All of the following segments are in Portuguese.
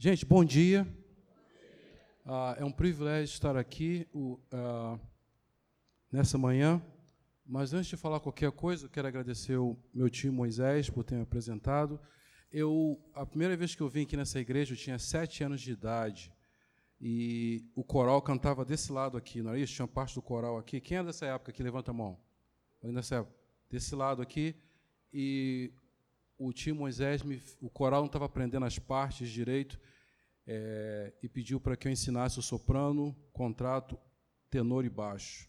Gente, bom dia. Ah, é um privilégio estar aqui ah, nessa manhã. Mas antes de falar qualquer coisa, eu quero agradecer o meu tio Moisés por ter me apresentado. Eu, a primeira vez que eu vim aqui nessa igreja, eu tinha sete anos de idade. E o coral cantava desse lado aqui, não é isso? Tinha parte do coral aqui. Quem é dessa época aqui? Levanta a mão. Época. Desse lado aqui. E o tio Moisés, me, o coral não estava aprendendo as partes direito, é, e pediu para que eu ensinasse o soprano, contrato, tenor e baixo.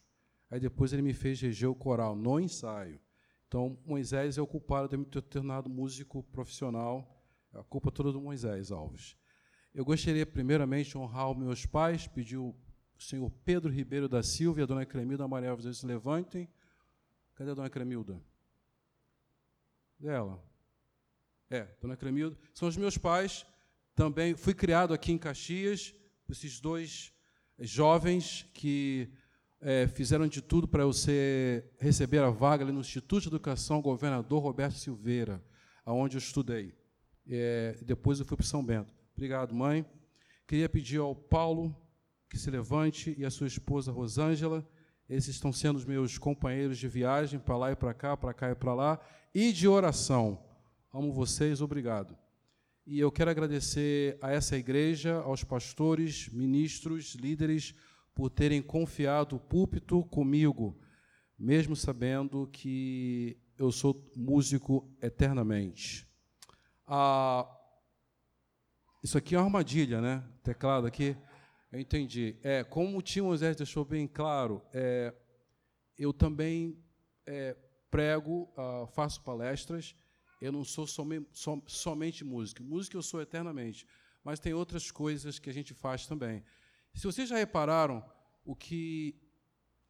Aí depois ele me fez reger o coral no ensaio. Então, Moisés é o culpado de me ter tornado músico profissional. A culpa toda do Moisés Alves. Eu gostaria, primeiramente, de honrar os meus pais, pedir o senhor Pedro Ribeiro da Silva e a dona Cremilda Maria Alves se levantem. Cadê a dona Cremilda? Dela. É, dona Cremilda. São os meus pais. Também fui criado aqui em Caxias, esses dois jovens que é, fizeram de tudo para eu ser, receber a vaga ali no Instituto de Educação Governador Roberto Silveira, aonde eu estudei. É, depois eu fui para São Bento. Obrigado, mãe. Queria pedir ao Paulo que se levante e a sua esposa Rosângela. Esses estão sendo os meus companheiros de viagem para lá e para cá, para cá e para lá, e de oração. Amo vocês, obrigado. E eu quero agradecer a essa igreja, aos pastores, ministros, líderes, por terem confiado o púlpito comigo, mesmo sabendo que eu sou músico eternamente. Ah, isso aqui é uma armadilha, né? Teclado aqui. Eu entendi. É, como o Tio Moisés deixou bem claro, é, eu também é, prego, ah, faço palestras eu não sou som, somente músico. Músico eu sou eternamente. Mas tem outras coisas que a gente faz também. Se vocês já repararam o que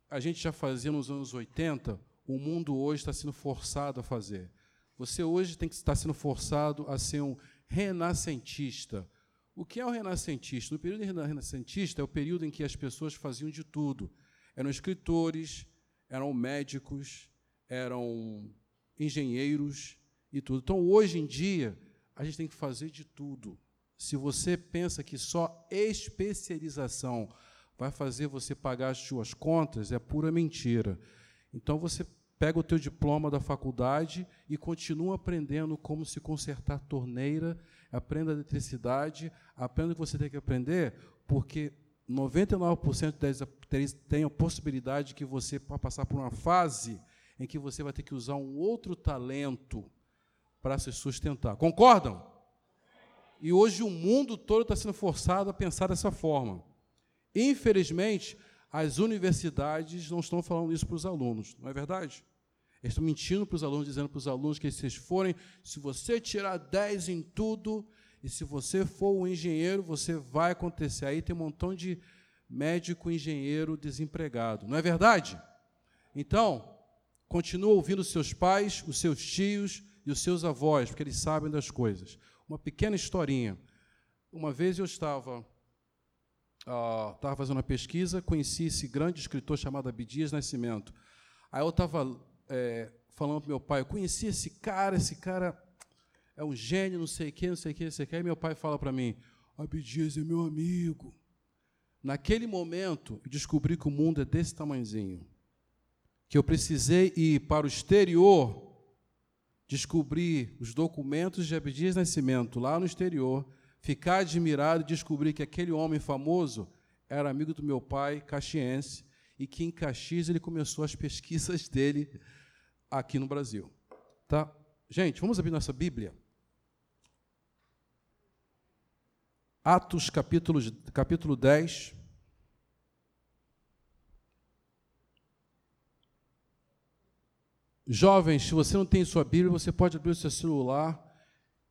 a gente já fazia nos anos 80, o mundo hoje está sendo forçado a fazer. Você hoje tem que estar sendo forçado a ser um renascentista. O que é o renascentista? No período renascentista é o período em que as pessoas faziam de tudo. Eram escritores, eram médicos, eram engenheiros, e tudo. Então, hoje em dia, a gente tem que fazer de tudo. Se você pensa que só especialização vai fazer você pagar as suas contas, é pura mentira. Então, você pega o teu diploma da faculdade e continua aprendendo como se consertar torneira, aprenda eletricidade, aprenda o que você tem que aprender, porque 99% deles tem a possibilidade que você vai passar por uma fase em que você vai ter que usar um outro talento para se sustentar. Concordam? E hoje o mundo todo está sendo forçado a pensar dessa forma. Infelizmente, as universidades não estão falando isso para os alunos, não é verdade? Eles estão mentindo para os alunos, dizendo para os alunos que se vocês forem, se você tirar 10 em tudo, e se você for um engenheiro, você vai acontecer. Aí tem um montão de médico, engenheiro desempregado, não é verdade? Então, continua ouvindo seus pais, os seus tios, e os seus avós, porque eles sabem das coisas. Uma pequena historinha. Uma vez eu estava uh, estava fazendo uma pesquisa, conheci esse grande escritor chamado Abdias Nascimento. Aí eu estava é, falando para meu pai, eu conheci esse cara, esse cara é um gênio, não sei o quê, não sei o quê, não sei o quê. Aí meu pai fala para mim, Abdias é meu amigo. Naquele momento, descobri que o mundo é desse tamanhozinho. Que eu precisei ir para o exterior descobrir os documentos de Abdias Nascimento lá no exterior, ficar admirado e descobrir que aquele homem famoso era amigo do meu pai, caxiense, e que em Caxias ele começou as pesquisas dele aqui no Brasil. Tá? Gente, vamos abrir nossa Bíblia. Atos capítulo, capítulo 10. Jovens, se você não tem sua Bíblia, você pode abrir o seu celular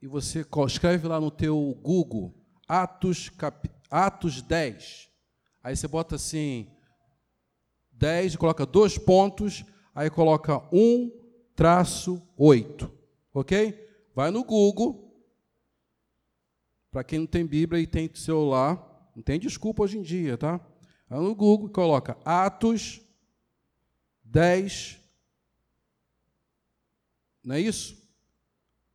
e você escreve lá no teu Google Atos, cap, Atos 10. Aí você bota assim 10, coloca dois pontos, aí coloca 1 traço 8. Ok? Vai no Google. Para quem não tem Bíblia e tem celular, não tem desculpa hoje em dia, tá? Vai no Google e coloca Atos 10, não é isso?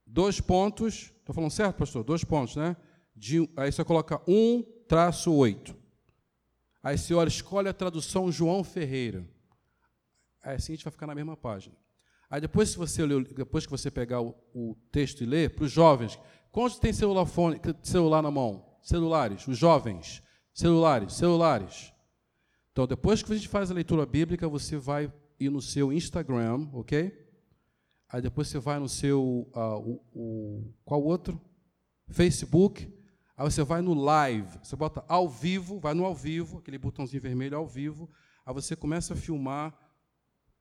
Dois pontos. Estou falando certo, pastor? Dois pontos, né? de, aí você coloca 1 traço 8. Aí você olha, escolhe a tradução João Ferreira. Aí assim a gente vai ficar na mesma página. Aí depois, se você depois que você pegar o, o texto e ler, para os jovens, quantos tem celular, fone, celular na mão? Celulares, os jovens, celulares, celulares. Então, depois que a gente faz a leitura bíblica, você vai ir no seu Instagram, ok? Aí depois você vai no seu, uh, o, o, qual outro? Facebook. Aí você vai no live, você bota ao vivo, vai no ao vivo, aquele botãozinho vermelho ao vivo. Aí você começa a filmar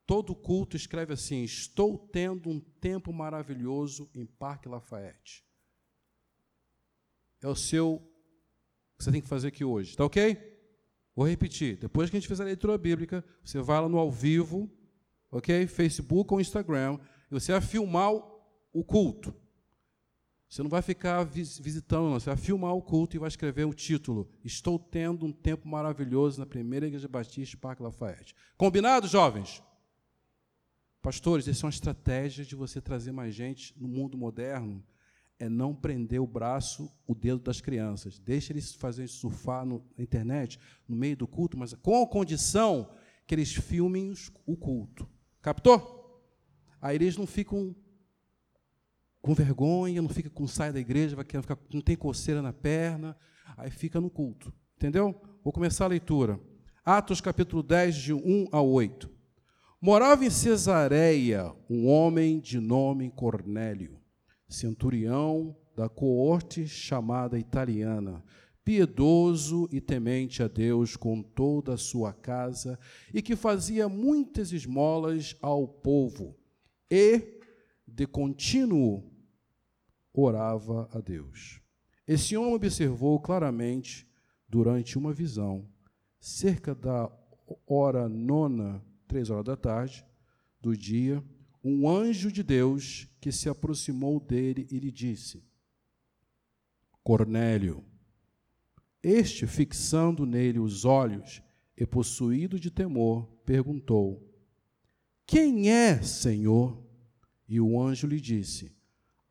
todo culto, escreve assim: Estou tendo um tempo maravilhoso em Parque Lafayette. É o seu que você tem que fazer aqui hoje, tá ok? Vou repetir. Depois que a gente fizer a leitura bíblica, você vai lá no ao vivo, ok? Facebook ou Instagram, e você vai filmar o culto. Você não vai ficar visitando, não. Você vai filmar o culto e vai escrever o título: Estou tendo um tempo maravilhoso na primeira igreja batista Parque Lafayette. Combinado, jovens? Pastores, essa é uma estratégia de você trazer mais gente no mundo moderno é não prender o braço, o dedo das crianças. Deixa eles fazerem surfar no, na internet, no meio do culto, mas com a condição que eles filmem os, o culto. Captou? Aí eles não ficam com vergonha, não fica com saia da igreja, vai ficar, não tem coceira na perna, aí fica no culto. Entendeu? Vou começar a leitura. Atos capítulo 10, de 1 a 8. Morava em Cesareia um homem de nome Cornélio centurião da coorte chamada italiana, piedoso e temente a Deus com toda a sua casa, e que fazia muitas esmolas ao povo, e de contínuo orava a Deus. Esse homem observou claramente, durante uma visão, cerca da hora nona, três horas da tarde, do dia, um anjo de Deus que se aproximou dele e lhe disse: Cornélio. Este, fixando nele os olhos e possuído de temor, perguntou: Quem é, Senhor? E o anjo lhe disse: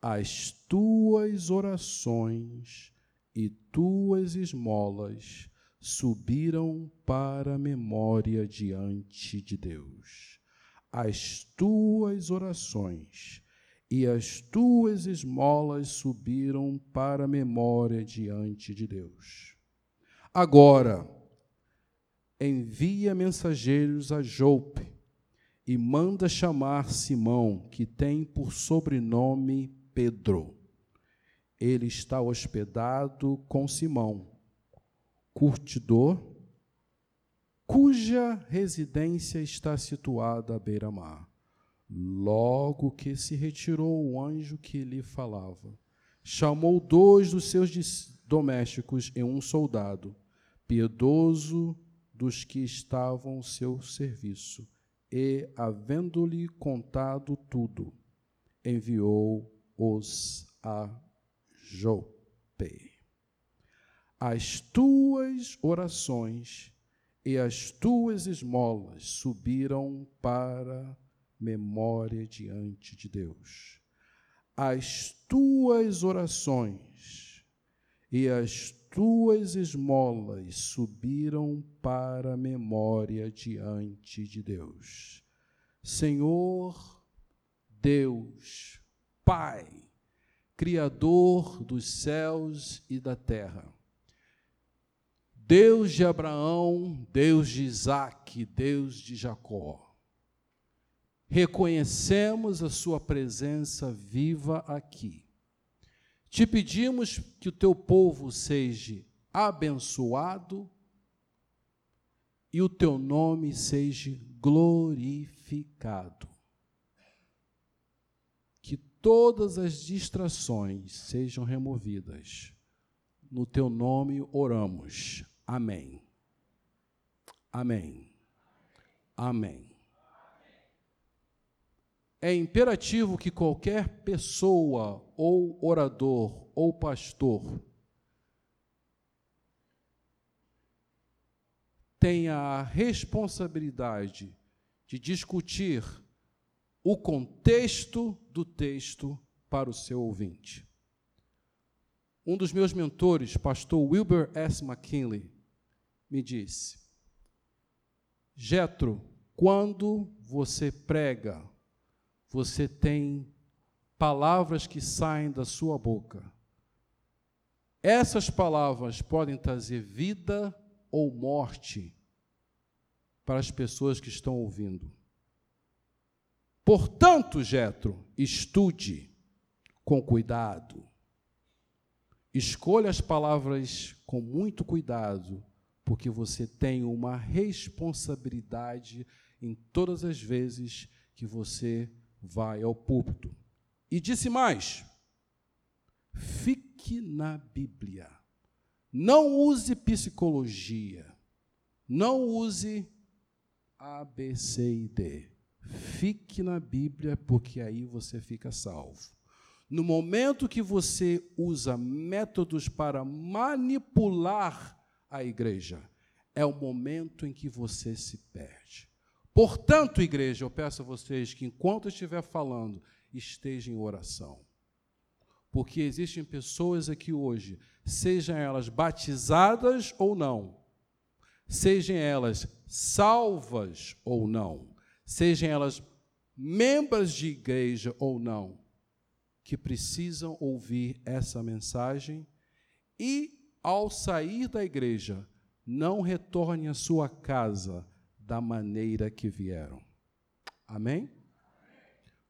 As tuas orações e tuas esmolas subiram para a memória diante de Deus as tuas orações e as tuas esmolas subiram para a memória diante de Deus. Agora, envia mensageiros a Jope e manda chamar Simão, que tem por sobrenome Pedro. Ele está hospedado com Simão, curtidor cuja residência está situada à beira-mar. Logo que se retirou o anjo que lhe falava, chamou dois dos seus domésticos e um soldado, piedoso dos que estavam ao seu serviço, e, havendo-lhe contado tudo, enviou-os a Jope. As tuas orações e as tuas esmolas subiram para memória diante de Deus. As tuas orações e as tuas esmolas subiram para memória diante de Deus. Senhor Deus, Pai, Criador dos céus e da terra, Deus de Abraão, Deus de Isaac, Deus de Jacó. Reconhecemos a Sua presença viva aqui. Te pedimos que o teu povo seja abençoado e o teu nome seja glorificado. Que todas as distrações sejam removidas. No teu nome oramos. Amém. Amém. Amém. É imperativo que qualquer pessoa, ou orador, ou pastor, tenha a responsabilidade de discutir o contexto do texto para o seu ouvinte. Um dos meus mentores, pastor Wilbur S. McKinley, me disse: Jetro, quando você prega, você tem palavras que saem da sua boca. Essas palavras podem trazer vida ou morte para as pessoas que estão ouvindo. Portanto, Jetro, estude com cuidado. Escolha as palavras com muito cuidado, porque você tem uma responsabilidade em todas as vezes que você vai ao púlpito. E disse mais: fique na Bíblia. Não use psicologia. Não use A, B, C e D. Fique na Bíblia, porque aí você fica salvo. No momento que você usa métodos para manipular a igreja, é o momento em que você se perde. Portanto, igreja, eu peço a vocês que enquanto eu estiver falando, estejam em oração. Porque existem pessoas aqui hoje, sejam elas batizadas ou não, sejam elas salvas ou não, sejam elas membros de igreja ou não, que precisam ouvir essa mensagem e, ao sair da igreja, não retornem à sua casa da maneira que vieram. Amém?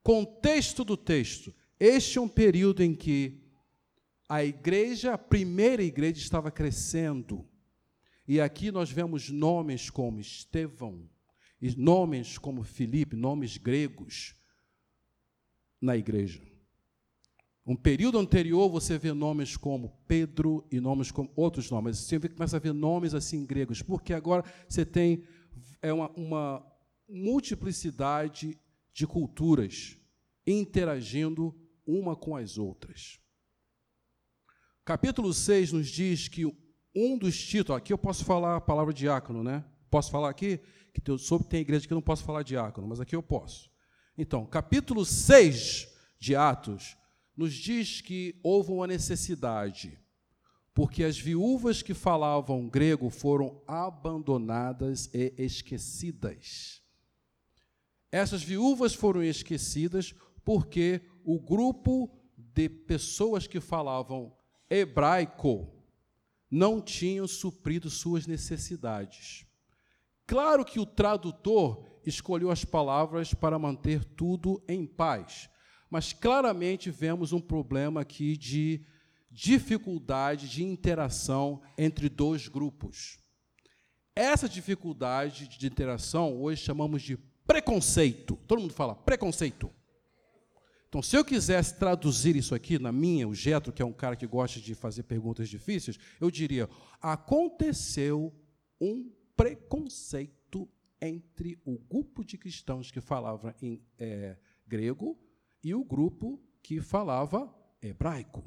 Contexto do texto. Este é um período em que a igreja, a primeira igreja, estava crescendo. E aqui nós vemos nomes como Estevão, nomes como Filipe, nomes gregos na igreja. Um período anterior você vê nomes como Pedro e nomes como outros nomes. Você começa a ver nomes assim gregos, porque agora você tem é uma, uma multiplicidade de culturas interagindo uma com as outras. Capítulo 6 nos diz que um dos títulos, aqui eu posso falar a palavra diácono, né? Posso falar aqui? Que eu soube que tem igreja que eu não posso falar diácono, mas aqui eu posso. Então, capítulo 6 de Atos nos diz que houve uma necessidade, porque as viúvas que falavam grego foram abandonadas e esquecidas. Essas viúvas foram esquecidas porque o grupo de pessoas que falavam hebraico não tinham suprido suas necessidades. Claro que o tradutor escolheu as palavras para manter tudo em paz, mas claramente vemos um problema aqui de dificuldade de interação entre dois grupos. Essa dificuldade de interação hoje chamamos de preconceito. Todo mundo fala preconceito. Então, se eu quisesse traduzir isso aqui na minha, o Getro, que é um cara que gosta de fazer perguntas difíceis, eu diria: aconteceu um preconceito entre o grupo de cristãos que falava em é, grego e o grupo que falava hebraico.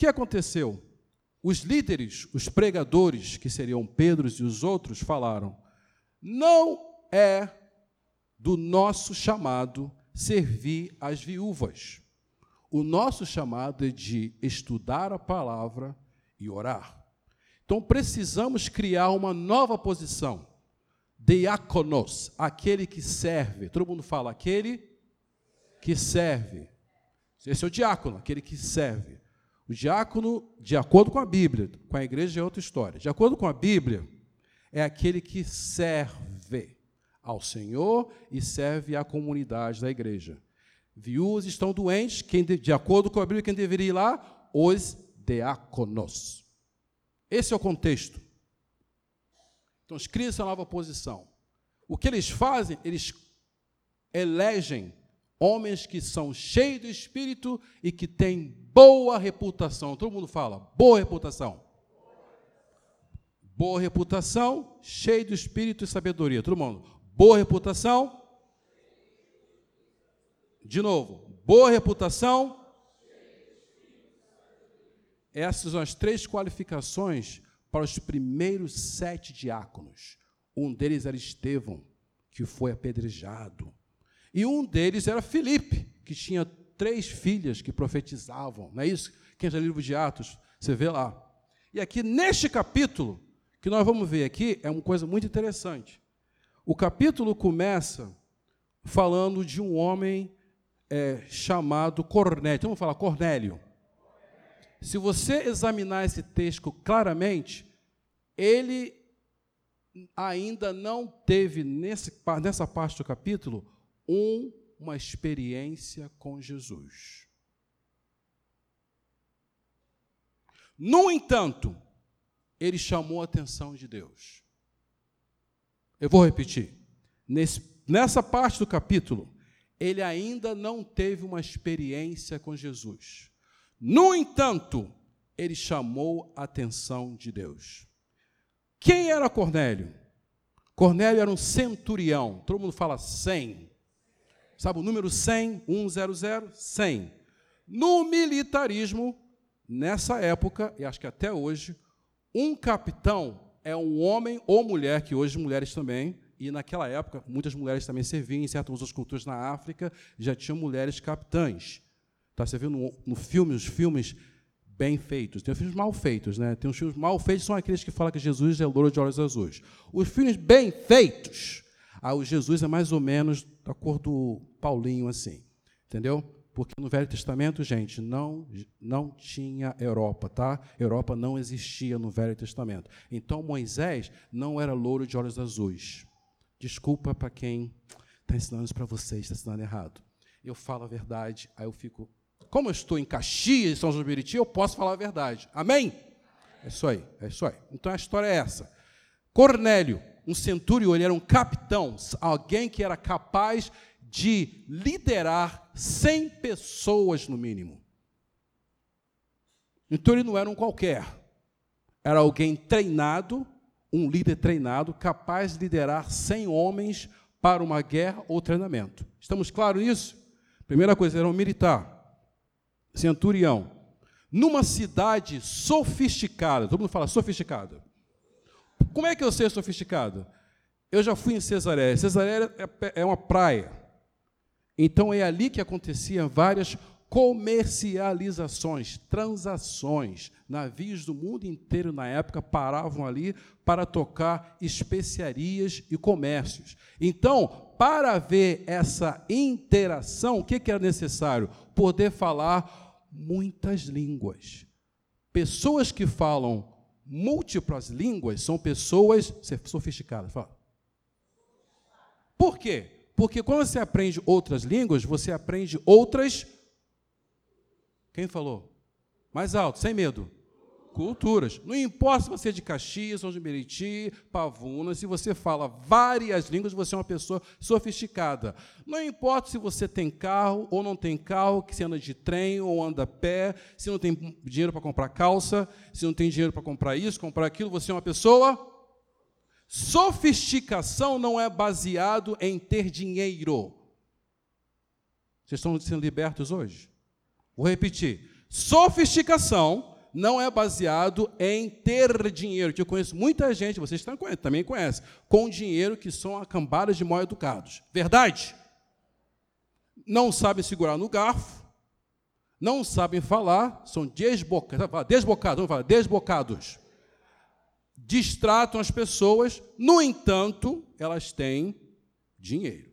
Que aconteceu? Os líderes, os pregadores, que seriam Pedro e os outros, falaram: não é do nosso chamado servir as viúvas. O nosso chamado é de estudar a palavra e orar. Então precisamos criar uma nova posição. Diáconos, aquele que serve. Todo mundo fala, aquele que serve. Esse é o diácono, aquele que serve. O diácono, de acordo com a Bíblia, com a igreja é outra história. De acordo com a Bíblia, é aquele que serve ao Senhor e serve à comunidade da igreja. Viúvas estão doentes, quem de, de acordo com a Bíblia, quem deveria ir lá? Os diáconos. Esse é o contexto. Então, criam essa nova posição. O que eles fazem? Eles elegem homens que são cheios do Espírito e que têm boa reputação. Todo mundo fala, boa reputação. Boa reputação, cheio do Espírito e sabedoria. Todo mundo, Boa reputação. De novo, boa reputação. Essas são as três qualificações para os primeiros sete diáconos. Um deles era Estevão, que foi apedrejado. E um deles era Filipe, que tinha três filhas que profetizavam. Não é isso Quem já leu o livro de Atos, você vê lá. E aqui, neste capítulo, que nós vamos ver aqui, é uma coisa muito interessante. O capítulo começa falando de um homem é, chamado Cornélio. Vamos falar Cornélio. Se você examinar esse texto claramente, ele ainda não teve, nesse, nessa parte do capítulo, um, uma experiência com Jesus. No entanto, ele chamou a atenção de Deus. Eu vou repetir. Nesse, nessa parte do capítulo, ele ainda não teve uma experiência com Jesus. No entanto, ele chamou a atenção de Deus. Quem era Cornélio? Cornélio era um centurião. Todo mundo fala 100. Sabe o número 100? 100? 100. No militarismo, nessa época, e acho que até hoje, um capitão é um homem ou mulher, que hoje mulheres também, e naquela época muitas mulheres também serviam, em certas outras culturas na África já tinham mulheres capitãs. Tá, você viu no, no filme, os filmes bem feitos. Tem os filmes mal feitos, né? Tem os filmes mal feitos, são aqueles que falam que Jesus é louro de olhos azuis. Os filmes bem feitos, ah, o Jesus é mais ou menos da cor do Paulinho, assim. Entendeu? Porque no Velho Testamento, gente, não, não tinha Europa, tá? Europa não existia no Velho Testamento. Então Moisés não era louro de olhos azuis. Desculpa para quem está ensinando isso para vocês, está ensinando errado. Eu falo a verdade, aí eu fico como eu estou em Caxias, São João de eu posso falar a verdade. Amém? É isso aí, é isso aí. Então a história é essa. Cornélio, um centurião, ele era um capitão, alguém que era capaz de liderar 100 pessoas no mínimo. Então ele não era um qualquer. Era alguém treinado, um líder treinado, capaz de liderar 100 homens para uma guerra ou treinamento. Estamos claros nisso? Primeira coisa, era um militar centurião, numa cidade sofisticada. Todo mundo fala sofisticada. Como é que eu sei sofisticado? Eu já fui em Cesareia. Cesareia é, é uma praia. Então é ali que aconteciam várias comercializações, transações. Navios do mundo inteiro na época paravam ali para tocar especiarias e comércios. Então, para ver essa interação, o que era necessário? Poder falar muitas línguas. Pessoas que falam múltiplas línguas são pessoas sofisticadas. Fala. Por quê? Porque quando você aprende outras línguas, você aprende outras quem falou? Mais alto, sem medo. Culturas. Não importa se você é de Caxias, São de Meriti, Pavuna, se você fala várias línguas, você é uma pessoa sofisticada. Não importa se você tem carro ou não tem carro, que se anda de trem ou anda a pé, se não tem dinheiro para comprar calça, se não tem dinheiro para comprar isso, comprar aquilo, você é uma pessoa. Sofisticação não é baseado em ter dinheiro. Vocês estão sendo libertos hoje? Vou repetir. Sofisticação não é baseado em ter dinheiro, que eu conheço muita gente, vocês também conhecem, com dinheiro que são acambadas de mal educados. Verdade? Não sabem segurar no garfo, não sabem falar, são desbocados, desbocados, vamos falar, desbocados. Distratam as pessoas, no entanto, elas têm dinheiro.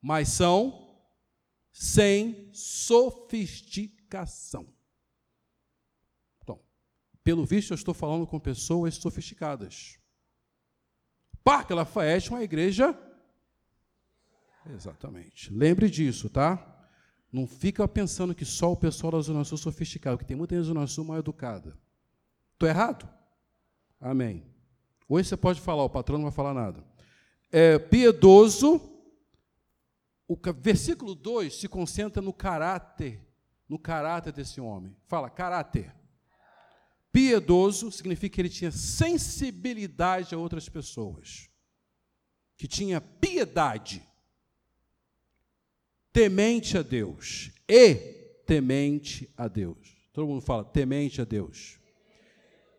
Mas são sem sofisticação. Pelo visto, eu estou falando com pessoas sofisticadas. Parque Lafayette é uma igreja. Exatamente. Lembre disso, tá? Não fica pensando que só o pessoal da Zona Sul é sofisticado, porque tem muita gente da Zona Sul mal educada. Estou errado? Amém. Hoje você pode falar, o patrão não vai falar nada. É piedoso o versículo 2 se concentra no caráter, no caráter desse homem. Fala, caráter. Piedoso significa que ele tinha sensibilidade a outras pessoas, que tinha piedade, temente a Deus e temente a Deus. Todo mundo fala temente a Deus.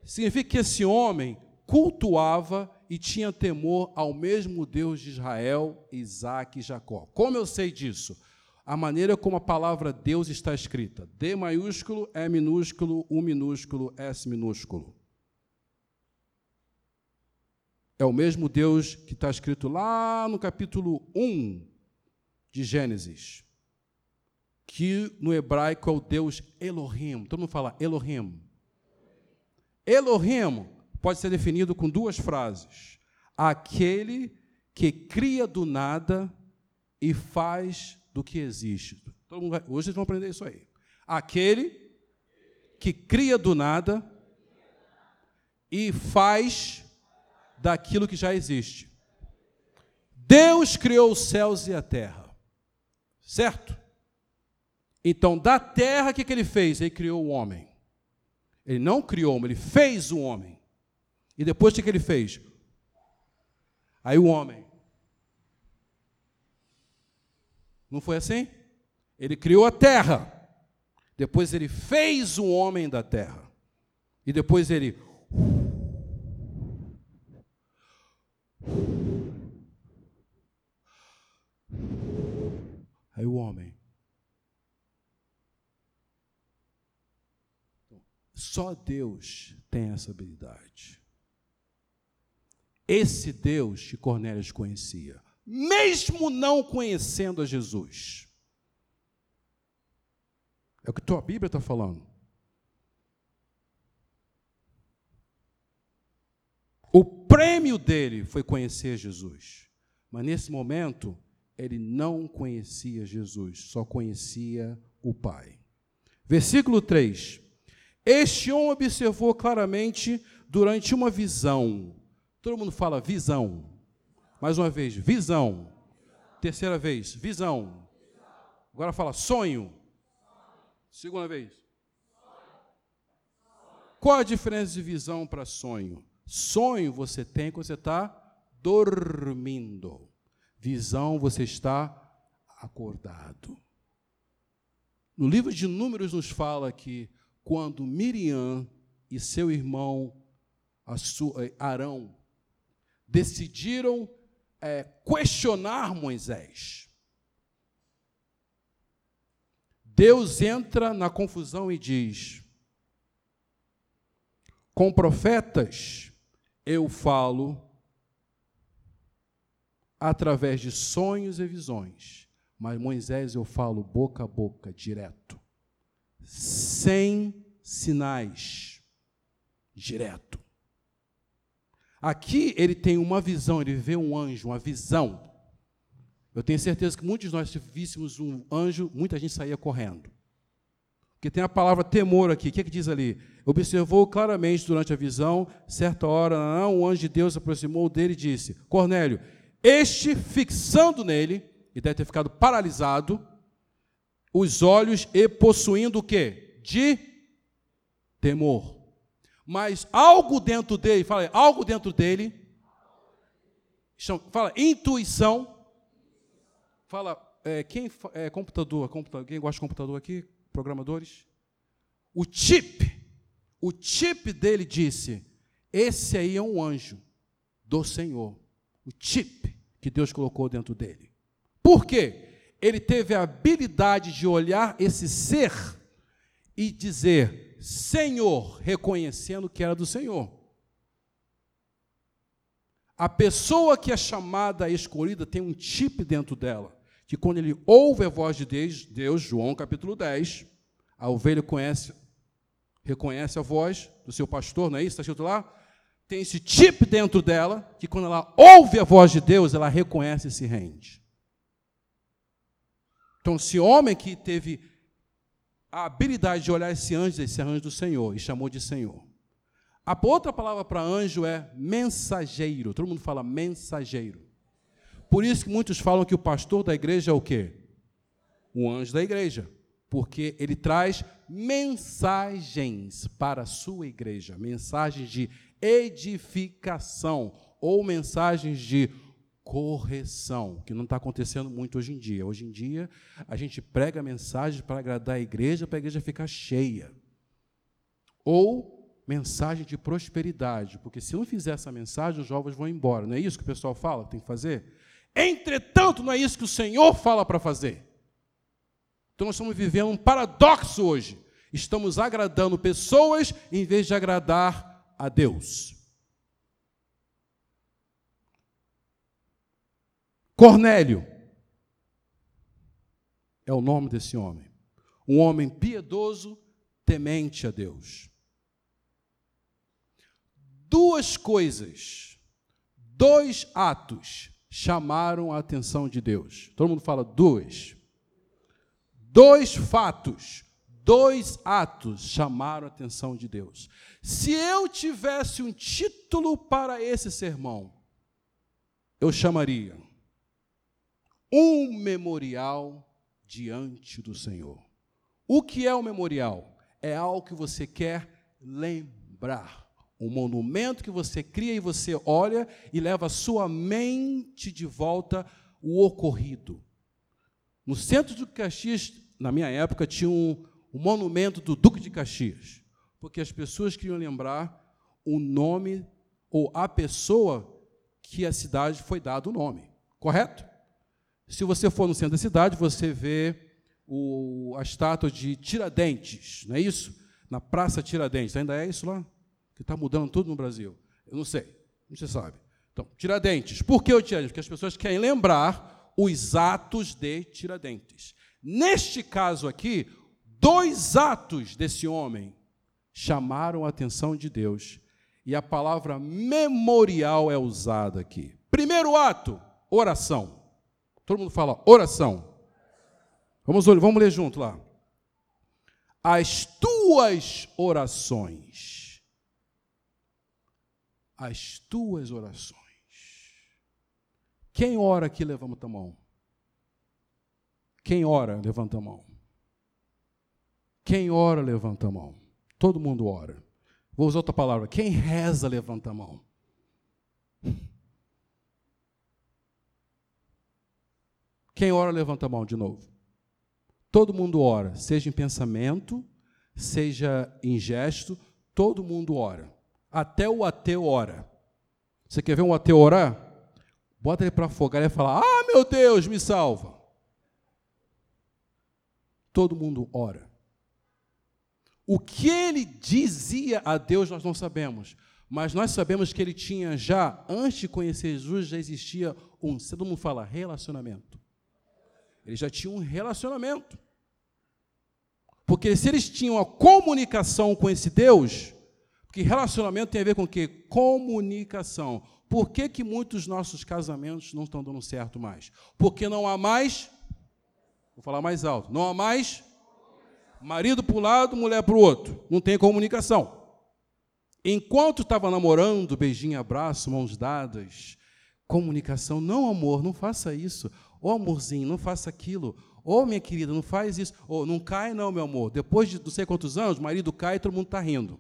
Significa que esse homem cultuava e tinha temor ao mesmo Deus de Israel, Isaac e Jacó. Como eu sei disso? A maneira como a palavra Deus está escrita. D maiúsculo, E minúsculo, U minúsculo, S minúsculo. É o mesmo Deus que está escrito lá no capítulo 1 de Gênesis, que no hebraico é o Deus Elohim. Todo mundo fala Elohim. Elohim pode ser definido com duas frases: aquele que cria do nada e faz do que existe. Vai, hoje vão aprender isso aí. Aquele que cria do nada e faz daquilo que já existe. Deus criou os céus e a terra, certo? Então, da terra, o que, que ele fez? Ele criou o homem. Ele não criou ele fez o homem. E depois o que, que ele fez? Aí o homem Não foi assim? Ele criou a terra. Depois ele fez o homem da terra. E depois ele. Aí o homem. Só Deus tem essa habilidade. Esse Deus que Cornélio conhecia mesmo não conhecendo a Jesus. É o que tua Bíblia está falando. O prêmio dele foi conhecer Jesus. Mas nesse momento, ele não conhecia Jesus, só conhecia o Pai. Versículo 3. Este homem observou claramente durante uma visão. Todo mundo fala visão. Mais uma vez, visão. Terceira vez, visão. Agora fala sonho. Segunda vez. Qual a diferença de visão para sonho? Sonho você tem quando você está dormindo. Visão você está acordado. No livro de Números nos fala que quando Miriam e seu irmão Arão decidiram é, questionar Moisés. Deus entra na confusão e diz: Com profetas eu falo através de sonhos e visões, mas Moisés eu falo boca a boca, direto, sem sinais, direto. Aqui ele tem uma visão, ele vê um anjo, uma visão. Eu tenho certeza que muitos de nós, se víssemos um anjo, muita gente saía correndo. Porque tem a palavra temor aqui. O que, é que diz ali? Observou claramente durante a visão, certa hora, não, o anjo de Deus se aproximou dele e disse: Cornélio, este fixando nele, e deve ter ficado paralisado, os olhos e possuindo o quê? De temor. Mas algo dentro dele, fala, algo dentro dele, fala, intuição, fala, é, quem é computador, computador, quem gosta de computador aqui, programadores? O chip, o chip dele disse, esse aí é um anjo do Senhor, o chip que Deus colocou dentro dele. Por quê? Ele teve a habilidade de olhar esse ser e dizer: Senhor, reconhecendo que era do Senhor. A pessoa que é chamada, escolhida, tem um chip dentro dela, que quando ele ouve a voz de Deus, João capítulo 10, a ovelha conhece, reconhece a voz do seu pastor, não é isso? Está escrito lá? Tem esse chip dentro dela, que quando ela ouve a voz de Deus, ela reconhece e se rende. Então, esse homem que teve a habilidade de olhar esse anjo, esse anjo do Senhor, e chamou de Senhor. A outra palavra para anjo é mensageiro. Todo mundo fala mensageiro. Por isso que muitos falam que o pastor da igreja é o quê? O anjo da igreja. Porque ele traz mensagens para a sua igreja, mensagens de edificação ou mensagens de correção, que não está acontecendo muito hoje em dia. Hoje em dia, a gente prega mensagens para agradar a igreja, para a igreja ficar cheia. Ou mensagem de prosperidade, porque se não fizer essa mensagem, os jovens vão embora. Não é isso que o pessoal fala, tem que fazer? Entretanto, não é isso que o Senhor fala para fazer. Então nós estamos vivendo um paradoxo hoje. Estamos agradando pessoas em vez de agradar a Deus. Cornélio é o nome desse homem. Um homem piedoso, temente a Deus. Duas coisas, dois atos chamaram a atenção de Deus. Todo mundo fala dois. Dois fatos, dois atos chamaram a atenção de Deus. Se eu tivesse um título para esse sermão, eu chamaria um memorial diante do Senhor. O que é o um memorial? É algo que você quer lembrar. Um monumento que você cria e você olha e leva a sua mente de volta o ocorrido. No centro de Caxias, na minha época, tinha um, um monumento do Duque de Caxias, porque as pessoas queriam lembrar o nome ou a pessoa que a cidade foi dado o nome, correto? Se você for no centro da cidade, você vê o, a estátua de Tiradentes, não é isso? Na Praça Tiradentes. Ainda é isso lá? Que está mudando tudo no Brasil. Eu não sei, não se sabe. Então, Tiradentes. Por que o Tiradentes? Porque as pessoas querem lembrar os atos de Tiradentes. Neste caso aqui, dois atos desse homem chamaram a atenção de Deus. E a palavra memorial é usada aqui. Primeiro ato, oração. Todo mundo fala oração. Vamos, vamos ler junto lá. As tuas orações. As tuas orações. Quem ora aqui, levanta a mão. Quem ora, levanta a mão. Quem ora, levanta a mão. Todo mundo ora. Vou usar outra palavra. Quem reza, levanta a mão. Quem ora, levanta a mão de novo. Todo mundo ora, seja em pensamento, seja em gesto, todo mundo ora. Até o ateu ora. Você quer ver um ateu orar? Bota ele para afogar e fala: Ah, meu Deus, me salva. Todo mundo ora. O que ele dizia a Deus nós não sabemos, mas nós sabemos que ele tinha já, antes de conhecer Jesus, já existia um, todo mundo fala, relacionamento. Eles já tinham um relacionamento. Porque se eles tinham a comunicação com esse Deus, porque relacionamento tem a ver com o quê? Comunicação. Por que, que muitos nossos casamentos não estão dando certo mais? Porque não há mais, vou falar mais alto, não há mais marido para um lado, mulher para o outro. Não tem comunicação. Enquanto estava namorando, beijinho, abraço, mãos dadas, comunicação. Não, amor, não faça isso. Ô, oh, amorzinho, não faça aquilo. Ô, oh, minha querida, não faz isso. Ô, oh, não cai não, meu amor. Depois de não sei quantos anos, o marido cai e todo mundo está rindo.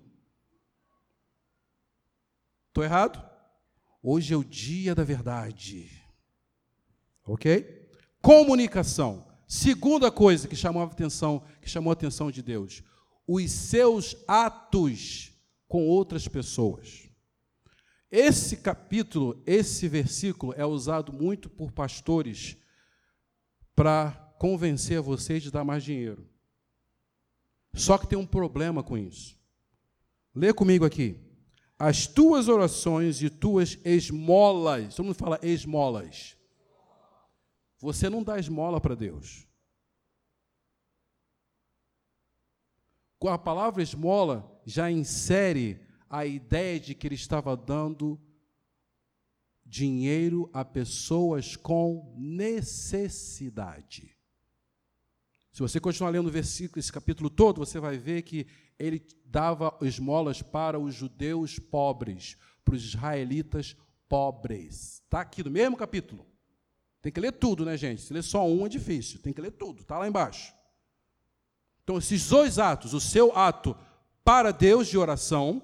Estou errado? Hoje é o dia da verdade. Ok? Comunicação. Segunda coisa que chamou a atenção, que chamou a atenção de Deus, os seus atos com outras pessoas. Esse capítulo, esse versículo é usado muito por pastores para convencer vocês de dar mais dinheiro. Só que tem um problema com isso. Lê comigo aqui. As tuas orações e tuas esmolas, todo mundo fala esmolas. Você não dá esmola para Deus. Com a palavra esmola já insere a ideia de que ele estava dando dinheiro a pessoas com necessidade. Se você continuar lendo o versículo, esse capítulo todo, você vai ver que ele dava esmolas para os judeus pobres, para os israelitas pobres. Está aqui no mesmo capítulo. Tem que ler tudo, né, gente? Se ler só um é difícil, tem que ler tudo, está lá embaixo. Então, esses dois atos, o seu ato para Deus de oração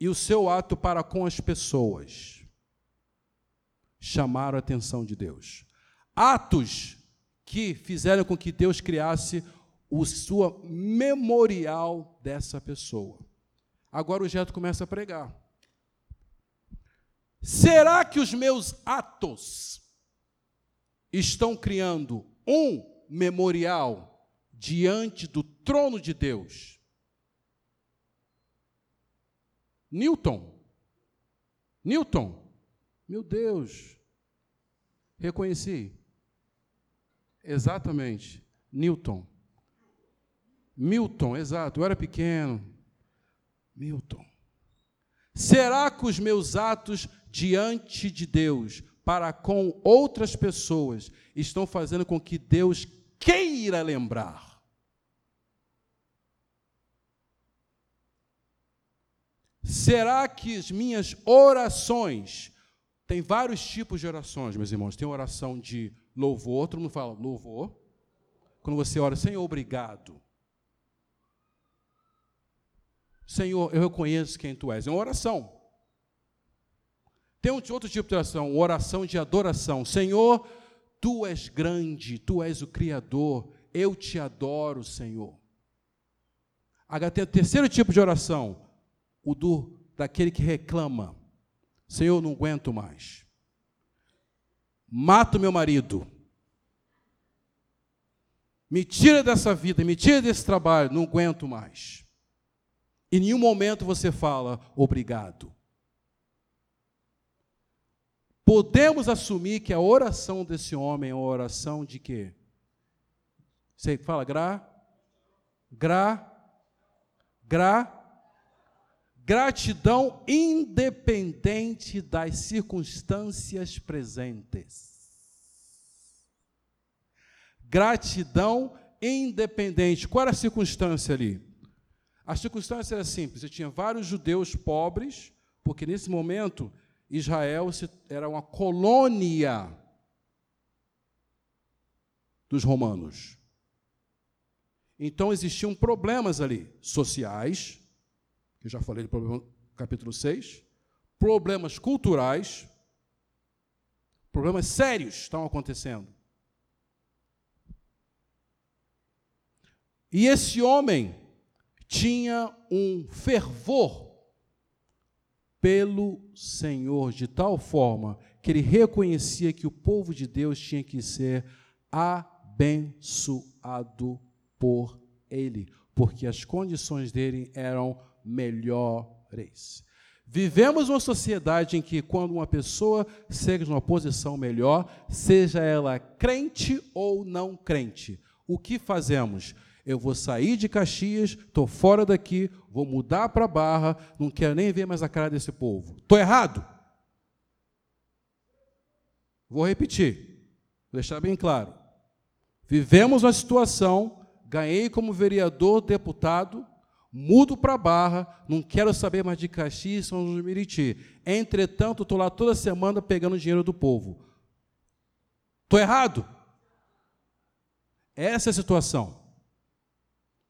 e o seu ato para com as pessoas chamaram a atenção de Deus. Atos que fizeram com que Deus criasse o sua memorial dessa pessoa. Agora o Jeto começa a pregar. Será que os meus atos estão criando um memorial diante do trono de Deus. Newton. Newton. Meu Deus. Reconheci. Exatamente. Newton. Milton, exato. Eu era pequeno. Milton. Será que os meus atos diante de Deus, para com outras pessoas, estão fazendo com que Deus queira lembrar? Será que as minhas orações, tem vários tipos de orações, meus irmãos, tem oração de louvor, todo mundo fala louvor. Quando você ora, Senhor, obrigado. Senhor, eu reconheço quem tu és. É uma oração. Tem outro tipo de oração, oração de adoração. Senhor, tu és grande, tu és o Criador, eu te adoro, Senhor. Agora tem o terceiro tipo de oração, o do daquele que reclama. Senhor, não aguento mais. Mato meu marido. Me tira dessa vida, me tira desse trabalho, não aguento mais. Em nenhum momento você fala obrigado. Podemos assumir que a oração desse homem é uma oração de quê? Você fala gra, gra, gra, gratidão independente das circunstâncias presentes. Gratidão independente. Qual era a circunstância ali? A circunstância era simples: você tinha vários judeus pobres, porque nesse momento Israel era uma colônia dos romanos. Então existiam problemas ali, sociais, que eu já falei no capítulo 6, problemas culturais, problemas sérios estão acontecendo. E esse homem, tinha um fervor pelo Senhor, de tal forma que ele reconhecia que o povo de Deus tinha que ser abençoado por ele, porque as condições dele eram melhores. Vivemos uma sociedade em que, quando uma pessoa segue numa posição melhor, seja ela crente ou não crente, o que fazemos? Eu vou sair de Caxias, estou fora daqui, vou mudar para Barra, não quero nem ver mais a cara desse povo. Estou errado? Vou repetir, vou deixar bem claro. Vivemos uma situação, ganhei como vereador, deputado, mudo para Barra, não quero saber mais de Caxias, São João de Meriti. Entretanto, estou lá toda semana pegando dinheiro do povo. Estou errado? Essa é a situação.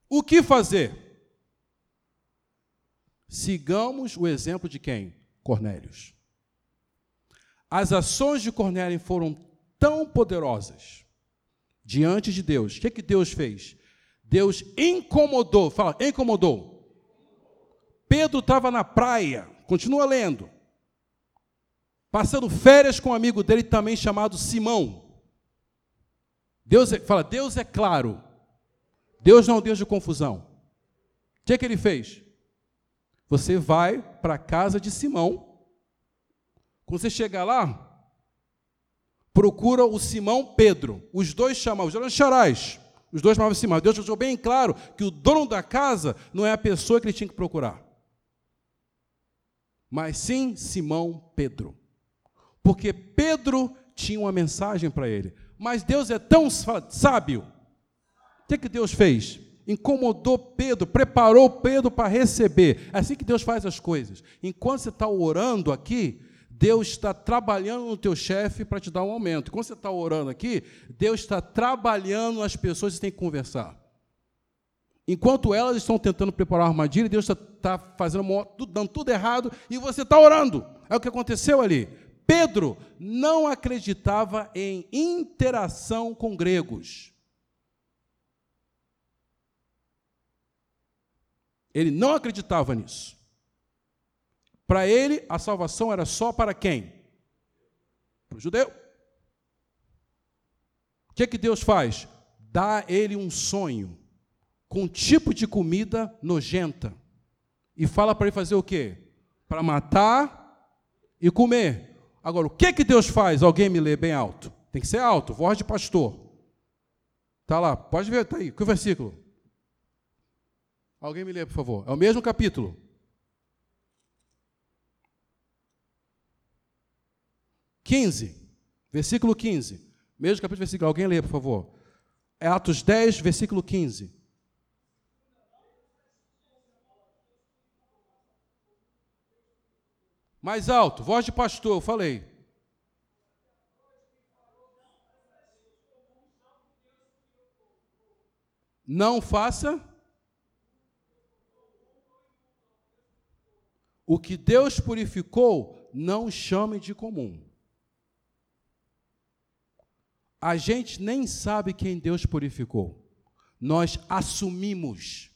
O que fazer? Sigamos o exemplo de quem? Cornélios. As ações de Cornélio foram tão poderosas diante de Deus. O que, que Deus fez? Deus incomodou, fala, incomodou. Pedro estava na praia, continua lendo, passando férias com um amigo dele também chamado Simão. Deus é, fala, Deus é claro. Deus não é um Deus de confusão. O que, é que ele fez? Você vai para a casa de Simão. Quando você chegar lá, procura o Simão Pedro. Os dois chamavam, os dois charais. Os dois chamavam Simão. Deus deixou bem claro que o dono da casa não é a pessoa que ele tinha que procurar. Mas sim Simão Pedro. Porque Pedro tinha uma mensagem para ele. Mas Deus é tão sábio o que, que Deus fez? Incomodou Pedro, preparou Pedro para receber. É assim que Deus faz as coisas. Enquanto você está orando aqui, Deus está trabalhando no teu chefe para te dar um aumento. Quando você está orando aqui, Deus está trabalhando as pessoas que têm que conversar. Enquanto elas estão tentando preparar uma armadilha, Deus está tá fazendo dando tudo errado e você está orando. É o que aconteceu ali. Pedro não acreditava em interação com gregos. Ele não acreditava nisso. Para ele, a salvação era só para quem? Para o judeu. O que, é que Deus faz? Dá a ele um sonho. com um tipo de comida nojenta. E fala para ele fazer o quê? Para matar e comer. Agora, o que, que Deus faz? Alguém me lê bem alto. Tem que ser alto, voz de pastor. Está lá, pode ver, está aí. Que versículo? Alguém me lê, por favor. É o mesmo capítulo. Quinze. Versículo 15. Mesmo capítulo, versículo. Alguém lê, por favor. É Atos 10, versículo 15. Mais alto, voz de pastor, eu falei. Não faça o que Deus purificou, não chame de comum. A gente nem sabe quem Deus purificou. Nós assumimos.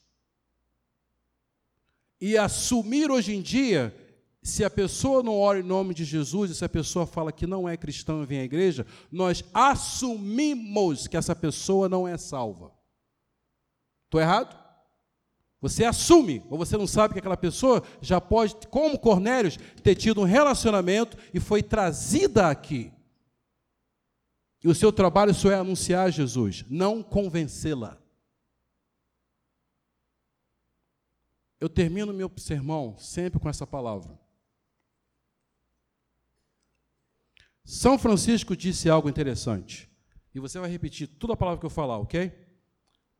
E assumir hoje em dia se a pessoa não ora em nome de Jesus, e se a pessoa fala que não é cristão e vem à igreja, nós assumimos que essa pessoa não é salva. Estou errado? Você assume, ou você não sabe que aquela pessoa já pode, como Cornélios, ter tido um relacionamento e foi trazida aqui. E o seu trabalho só é anunciar Jesus, não convencê-la. Eu termino meu sermão sempre com essa palavra. São Francisco disse algo interessante. E você vai repetir toda a palavra que eu falar, ok?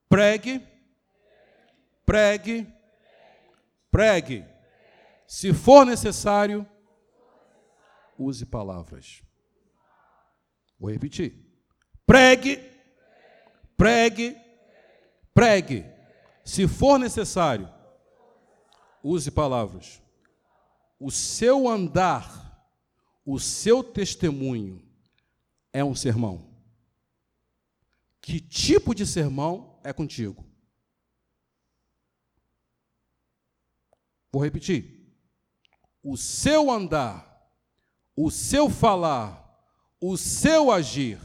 Pregue, pregue, pregue. Se for necessário, use palavras. Vou repetir. Pregue, pregue, pregue. Se for necessário, use palavras. O seu andar o seu testemunho é um sermão. Que tipo de sermão é contigo? Vou repetir. O seu andar, o seu falar, o seu agir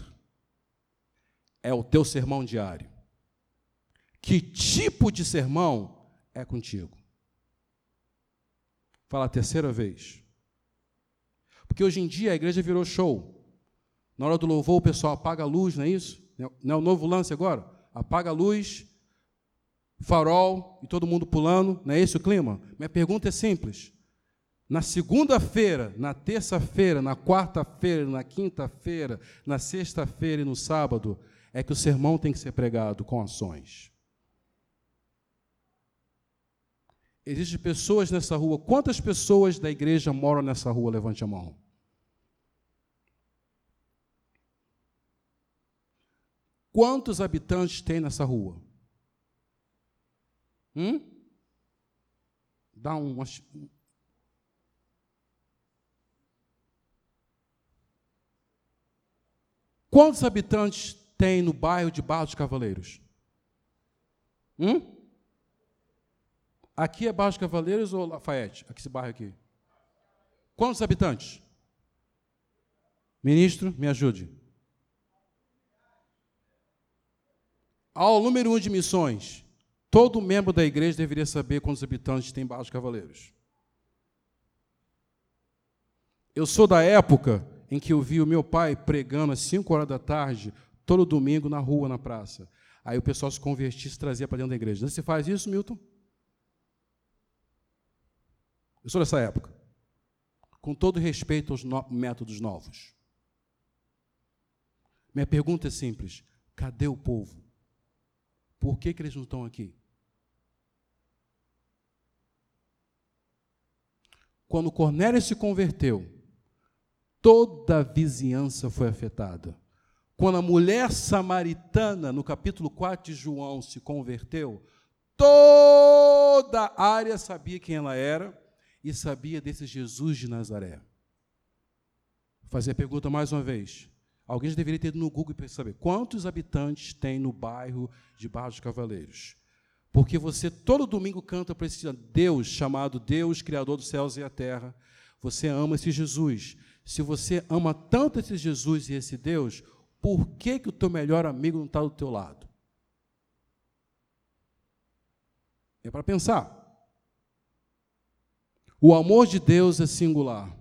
é o teu sermão diário. Que tipo de sermão é contigo? Fala a terceira vez. Porque hoje em dia a igreja virou show. Na hora do louvor o pessoal apaga a luz, não é isso? Não é o novo lance agora? Apaga a luz, farol e todo mundo pulando, não é esse o clima? Minha pergunta é simples. Na segunda-feira, na terça-feira, na quarta-feira, na quinta-feira, na sexta-feira e no sábado, é que o sermão tem que ser pregado com ações. Existem pessoas nessa rua. Quantas pessoas da igreja moram nessa rua? Levante a mão. Quantos habitantes tem nessa rua? Hum? Dá um. Quantos habitantes tem no bairro de Barros Cavaleiros? Hum? Aqui é Barros Cavaleiros ou Lafayette? Aqui esse bairro aqui. Quantos habitantes? Ministro, me ajude. Ao número um de missões, todo membro da igreja deveria saber quantos habitantes tem Barros Cavaleiros. Eu sou da época em que eu vi o meu pai pregando às 5 horas da tarde, todo domingo, na rua, na praça. Aí o pessoal se convertia e se trazia para dentro da igreja. Você faz isso, Milton? Eu sou dessa época. Com todo respeito aos no métodos novos. Minha pergunta é simples: cadê o povo? Por que, que eles não estão aqui? Quando Cornélio se converteu, toda a vizinhança foi afetada. Quando a mulher samaritana, no capítulo 4 de João, se converteu, toda a área sabia quem ela era e sabia desse Jesus de Nazaré. Vou fazer a pergunta mais uma vez. Alguém já deveria ter ido no Google para saber quantos habitantes tem no bairro de Barros dos Cavaleiros. Porque você todo domingo canta para esse Deus chamado Deus, Criador dos céus e a terra. Você ama esse Jesus se você ama tanto esse Jesus e esse Deus, por que, que o teu melhor amigo não está do teu lado? É para pensar. O amor de Deus é singular.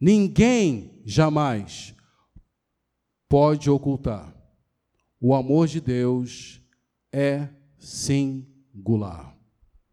Ninguém jamais pode ocultar. O amor de Deus é singular.